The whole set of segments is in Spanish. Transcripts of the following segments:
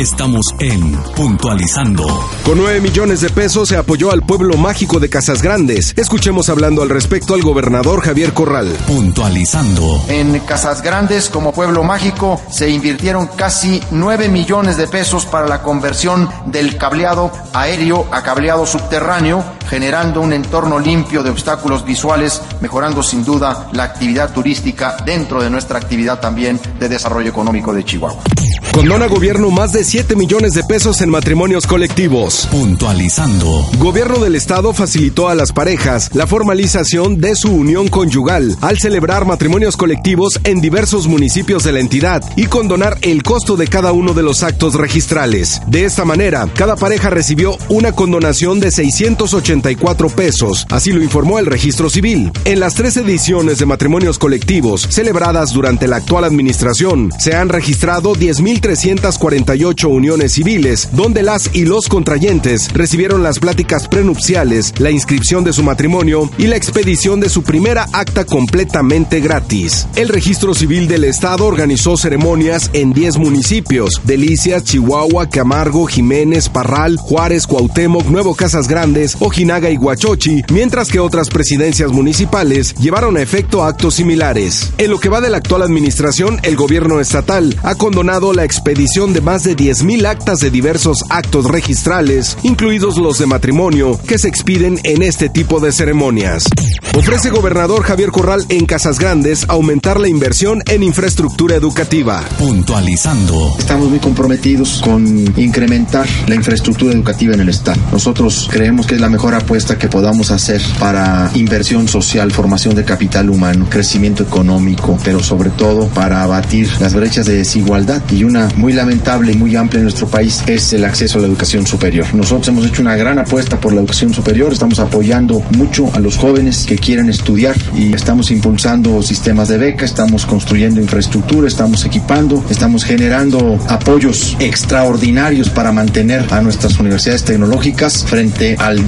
Estamos en Puntualizando. Con 9 millones de pesos se apoyó al pueblo mágico de Casas Grandes. Escuchemos hablando al respecto al gobernador Javier Corral. Puntualizando. En Casas Grandes, como pueblo mágico, se invirtieron casi 9 millones de pesos para la conversión del cableado aéreo a cableado subterráneo, generando un entorno limpio de obstáculos visuales, mejorando sin duda la actividad turística dentro de nuestra actividad también de desarrollo económico de Chihuahua. Condona gobierno más de 7 millones de pesos en matrimonios colectivos. Puntualizando. Gobierno del Estado facilitó a las parejas la formalización de su unión conyugal al celebrar matrimonios colectivos en diversos municipios de la entidad y condonar el costo de cada uno de los actos registrales. De esta manera, cada pareja recibió una condonación de 684 pesos, así lo informó el registro civil. En las tres ediciones de matrimonios colectivos celebradas durante la actual administración, se han registrado 10.348 uniones civiles, donde las y los contrayentes recibieron las pláticas prenupciales, la inscripción de su matrimonio y la expedición de su primera acta completamente gratis. El registro civil del Estado organizó ceremonias en 10 municipios, Delicias, Chihuahua, Camargo, Jiménez, Parral, Juárez, Cuauhtémoc, Nuevo Casas Grandes, Ojinaga y Huachochi, mientras que otras presidencias municipales llevaron a efecto actos similares. En lo que va de la actual administración, el gobierno estatal ha condonado la expedición de más de 10.000 actas de diversos actos registrales, incluidos los de matrimonio, que se expiden en este tipo de ceremonias. Ofrece gobernador Javier Corral en Casas Grandes aumentar la inversión en infraestructura educativa. Puntualizando. Estamos muy comprometidos con incrementar la infraestructura educativa en el Estado. Nosotros creemos que es la mejor apuesta que podamos hacer para inversión social, formación de capital humano, crecimiento económico, pero sobre todo para abatir las brechas de desigualdad. Y una muy lamentable y muy amplia en nuestro país es el acceso a la educación superior. Nosotros hemos hecho una gran apuesta por la educación superior, estamos apoyando mucho a los jóvenes que quieren estudiar y estamos impulsando sistemas de beca, estamos construyendo infraestructura, estamos equipando, estamos generando apoyos extraordinarios para mantener a nuestras universidades tecnológicas frente al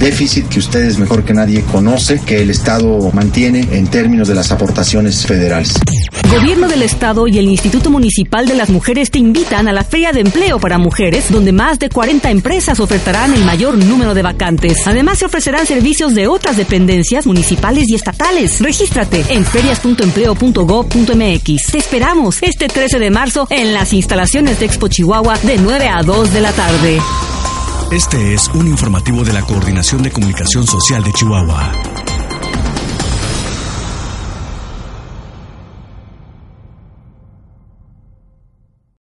que ustedes mejor que nadie conoce que el Estado mantiene en términos de las aportaciones federales. Gobierno del Estado y el Instituto Municipal de las Mujeres te invitan a la Feria de Empleo para Mujeres, donde más de 40 empresas ofertarán el mayor número de vacantes. Además, se ofrecerán servicios de otras dependencias municipales y estatales. Regístrate en ferias.empleo.gov.mx. Te esperamos este 13 de marzo en las instalaciones de Expo Chihuahua de 9 a 2 de la tarde. Este es un informativo de la Coordinación de Comunicación Social de Chihuahua.